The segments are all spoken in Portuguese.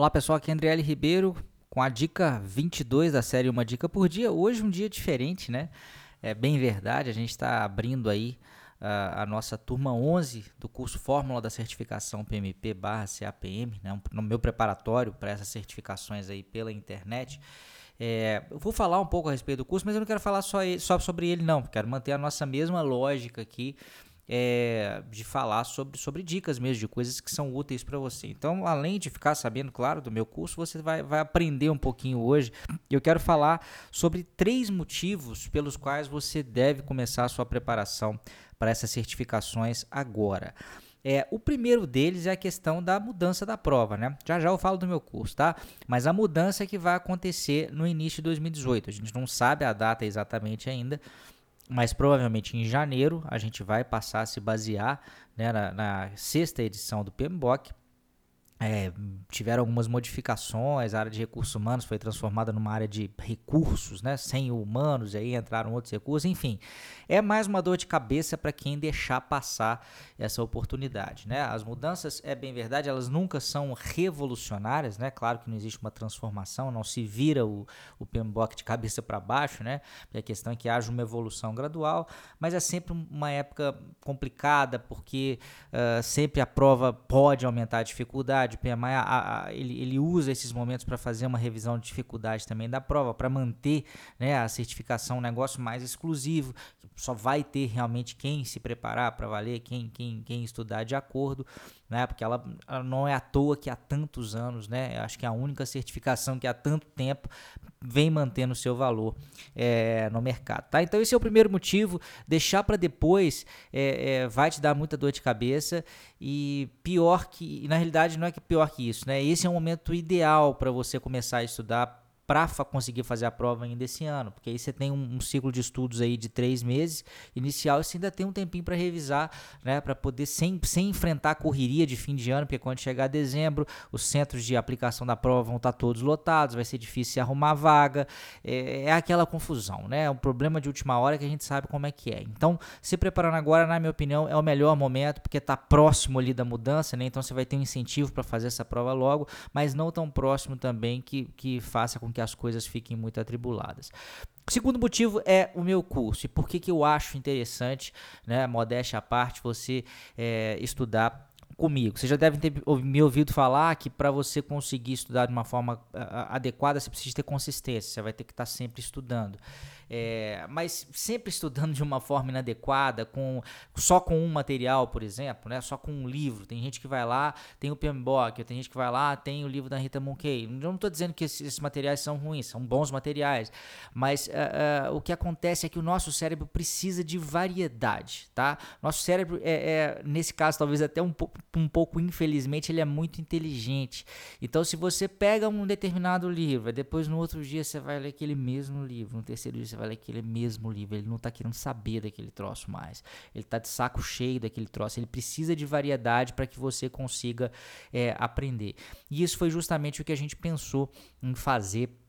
Olá pessoal, aqui é Andriele Ribeiro com a dica 22 da série Uma Dica por Dia. Hoje um dia diferente, né? É bem verdade, a gente está abrindo aí uh, a nossa turma 11 do curso Fórmula da Certificação PMP barra CAPM, né? no meu preparatório para essas certificações aí pela internet. É, eu vou falar um pouco a respeito do curso, mas eu não quero falar só, ele, só sobre ele não, quero manter a nossa mesma lógica aqui é, de falar sobre, sobre dicas mesmo, de coisas que são úteis para você. Então, além de ficar sabendo, claro, do meu curso, você vai, vai aprender um pouquinho hoje. Eu quero falar sobre três motivos pelos quais você deve começar a sua preparação para essas certificações agora. É, o primeiro deles é a questão da mudança da prova, né? Já já eu falo do meu curso, tá? Mas a mudança é que vai acontecer no início de 2018. A gente não sabe a data exatamente ainda, mas provavelmente em janeiro a gente vai passar a se basear né, na, na, sexta edição do PMBOK é, tiveram algumas modificações, a área de recursos humanos foi transformada numa área de recursos, né, sem humanos, aí entraram outros recursos, enfim, é mais uma dor de cabeça para quem deixar passar essa oportunidade, né, as mudanças, é bem verdade, elas nunca são revolucionárias, né, claro que não existe uma transformação, não se vira o, o PMBOK de cabeça para baixo, né, a questão é que haja uma evolução gradual, mas é sempre uma época complicada, porque uh, sempre a prova pode aumentar a dificuldade, dificuldade, o PMI a, a, ele, ele usa esses momentos para fazer uma revisão de dificuldade também da prova, para manter né, a certificação um negócio mais exclusivo, só vai ter realmente quem se preparar para valer, quem, quem, quem estudar de acordo, né, porque ela, ela não é à toa que há tantos anos, né, acho que é a única certificação que há tanto tempo vem mantendo o seu valor é, no mercado. Tá? Então esse é o primeiro motivo. Deixar para depois é, é, vai te dar muita dor de cabeça e pior que, na realidade não é que pior que isso, né? Esse é o momento ideal para você começar a estudar para conseguir fazer a prova ainda esse ano, porque aí você tem um, um, ciclo de estudos aí de três meses inicial e você ainda tem um tempinho para revisar, né, para poder sem, sem enfrentar a correria de fim de ano, porque quando chegar dezembro os centros de aplicação da prova vão estar tá todos lotados, vai ser difícil arrumar vaga, é, é aquela confusão, né, é um problema de última hora que a gente sabe como é que é. Então, se preparando agora, na minha opinião, é o melhor momento, porque está próximo ali da mudança, né, então você vai ter um incentivo para fazer essa prova logo, mas não tão próximo também que, que faça com que que as coisas fiquem muito atribuladas. O segundo motivo é o meu curso. E por que, que eu acho interessante, né, modéstia à parte, você é, estudar comigo. Você já deve ter me ouvido falar que para você conseguir estudar de uma forma adequada, você precisa ter consistência, você vai ter que estar tá sempre estudando. É, mas sempre estudando de uma forma inadequada, com, só com um material, por exemplo, né? só com um livro. Tem gente que vai lá, tem o PMBOK, tem gente que vai lá, tem o livro da Rita Monkey. Eu não estou dizendo que esses, esses, materiais são ruins, são bons materiais, mas uh, uh, o que acontece é que o nosso cérebro precisa de variedade, tá? Nosso cérebro é, é nesse caso, talvez até um, um pouco, infelizmente, ele é muito inteligente. Então, se você pega um determinado livro, depois no outro dia você vai ler aquele mesmo livro, no terceiro dia você vai ler aquele mesmo livro, ele não tá querendo saber daquele troço mais. Ele tá de saco cheio daquele troço, ele precisa de variedade para que você consiga é, aprender. E isso foi justamente o que a gente pensou em fazer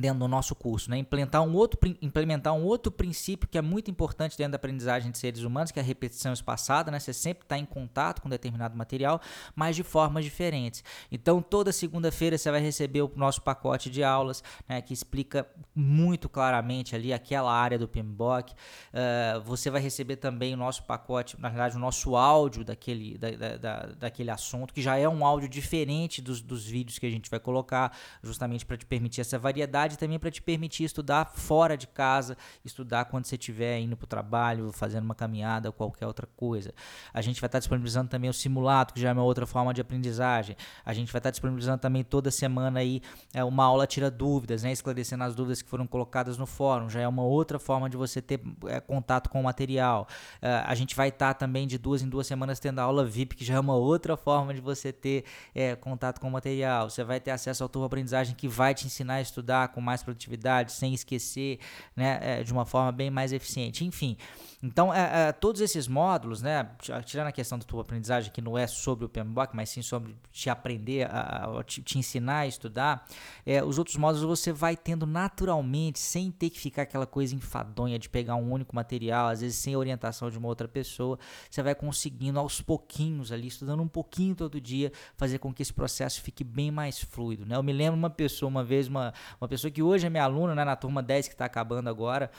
dentro do nosso curso, né? implementar, um outro, implementar um outro princípio que é muito importante dentro da aprendizagem de seres humanos, que é a repetição espaçada, né? Você sempre está em contato com determinado material, mas de formas diferentes. Então, toda segunda-feira você vai receber o nosso pacote de aulas, né? Que explica muito claramente ali aquela área do PMBOK. Uh, você vai receber também o nosso pacote, na verdade, o nosso áudio daquele, da, da, da, daquele assunto, que já é um áudio diferente dos, dos vídeos que a gente vai colocar, justamente para te permitir essa variedade também para te permitir estudar fora de casa, estudar quando você estiver indo para o trabalho, fazendo uma caminhada ou qualquer outra coisa. A gente vai estar disponibilizando também o simulado, que já é uma outra forma de aprendizagem. A gente vai estar disponibilizando também toda semana aí é, uma aula tira dúvidas, né, esclarecendo as dúvidas que foram colocadas no fórum. Já é uma outra forma de você ter é, contato com o material. É, a gente vai estar também de duas em duas semanas tendo a aula VIP, que já é uma outra forma de você ter é, contato com o material. Você vai ter acesso ao turbo aprendizagem que vai te ensinar a estudar com mais produtividade, sem esquecer, né, é, de uma forma bem mais eficiente. Enfim, então é, é, todos esses módulos, né, tirando a questão da tua aprendizagem, que não é sobre o PMBOK, mas sim sobre te aprender, a, a te, te, ensinar a estudar, é, os outros módulos você vai tendo naturalmente, sem ter que ficar aquela coisa enfadonha de pegar um único material, às vezes sem orientação de uma outra pessoa, você vai conseguindo aos pouquinhos ali, estudando um pouquinho todo dia, fazer com que esse processo fique bem mais fluido. Né? Eu me lembro uma pessoa, uma vez, uma, uma pessoa que hoje é minha aluna, né, na turma 10 que está acabando agora,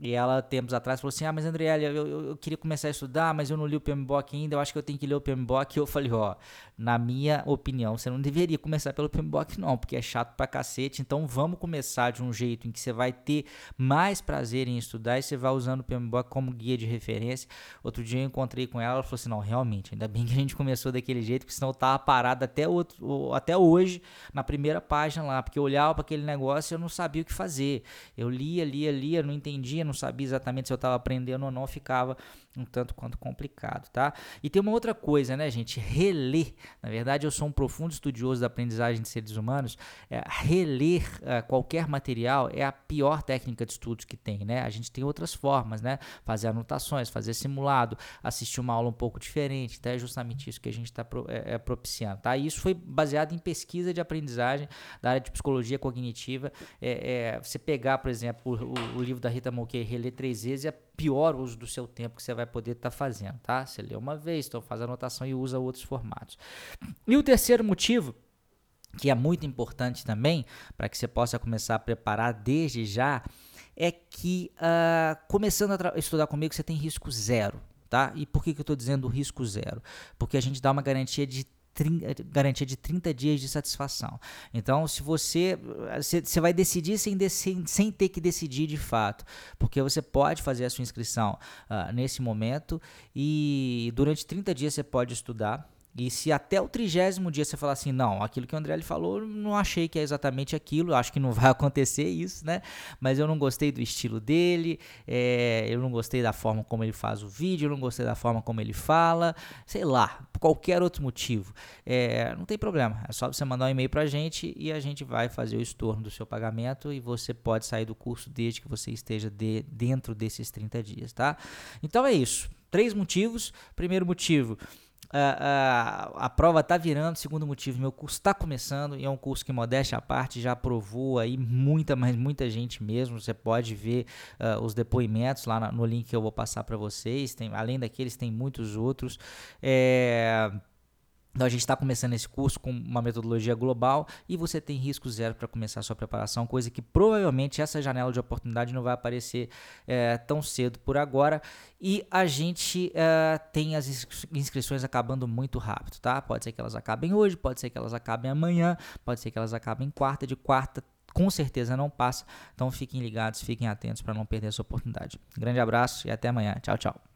e ela, tempos atrás, falou assim: Ah, mas Andriele, eu, eu, eu, queria começar a estudar, mas eu não li o PMBOK ainda, eu acho que eu tenho que ler o PMBOK. E eu falei: Ó, na minha opinião, você não deveria começar pelo PMBOK, não, porque é chato pra cacete. Então vamos começar de um jeito em que você vai ter mais prazer em estudar e você vai usando o PMBOK como guia de referência. Outro dia eu encontrei com ela, ela falou assim: Não, realmente, ainda bem que a gente começou daquele jeito, porque senão eu tava parado até, outro, até hoje na primeira página lá, porque eu olhava para aquele negócio e eu não sabia o que fazer. Eu lia, lia, lia, não entendia não sabia exatamente se eu estava aprendendo ou não, ficava um tanto quanto complicado, tá? E tem uma outra coisa, né, gente? Reler. Na verdade, eu sou um profundo estudioso da aprendizagem de seres humanos. É, reler uh, qualquer material é a pior técnica de estudos que tem, né? A gente tem outras formas, né? Fazer anotações, fazer simulado, assistir uma aula um pouco diferente, tá? É justamente isso que a gente está pro, é, é, propiciando, tá? E isso foi baseado em pesquisa de aprendizagem da área de psicologia cognitiva. É, é você pegar, por exemplo, o, o livro da Rita Mulcahy, reler três vezes, é pior uso do seu tempo que você vai poder estar tá fazendo, tá? Você lê uma vez, então faz anotação e usa outros formatos. E o terceiro motivo, que é muito importante também, para que você possa começar a preparar desde já, é que uh, começando a estudar comigo você tem risco zero, tá? E por que, que eu estou dizendo risco zero? Porque a gente dá uma garantia de garantia de 30 dias de satisfação. Então, se você você vai decidir sem, sem, sem ter que decidir de fato, porque você pode fazer a sua inscrição uh, nesse momento e durante 30 dias você pode estudar e se até o trigésimo dia você falar assim, não, aquilo que o André falou, não achei que é exatamente aquilo, acho que não vai acontecer isso, né? Mas eu não gostei do estilo dele, é, eu não gostei da forma como ele faz o vídeo, eu não gostei da forma como ele fala, sei lá, qualquer outro motivo. É, não tem problema, é só você mandar um e-mail pra gente e a gente vai fazer o estorno do seu pagamento e você pode sair do curso desde que você esteja de, dentro desses 30 dias, tá? Então é isso. Três motivos. Primeiro motivo a, a, prova está virando, segundo motivo, meu curso está começando e é um curso que, modéstia à parte, já aprovou aí muita, mas muita gente mesmo. Você pode ver uh, os depoimentos lá no link que eu vou passar para vocês. Tem, além daqueles, tem muitos outros. É, então a gente está começando esse curso com uma metodologia global e você tem risco zero para começar a sua preparação, coisa que provavelmente essa janela de oportunidade não vai aparecer é, tão cedo por agora. E a gente é, tem as inscrições acabando muito rápido, tá? Pode ser que elas acabem hoje, pode ser que elas acabem amanhã, pode ser que elas acabem quarta, de quarta com certeza não passa. Então fiquem ligados, fiquem atentos para não perder essa oportunidade. Grande abraço e até amanhã. Tchau, tchau.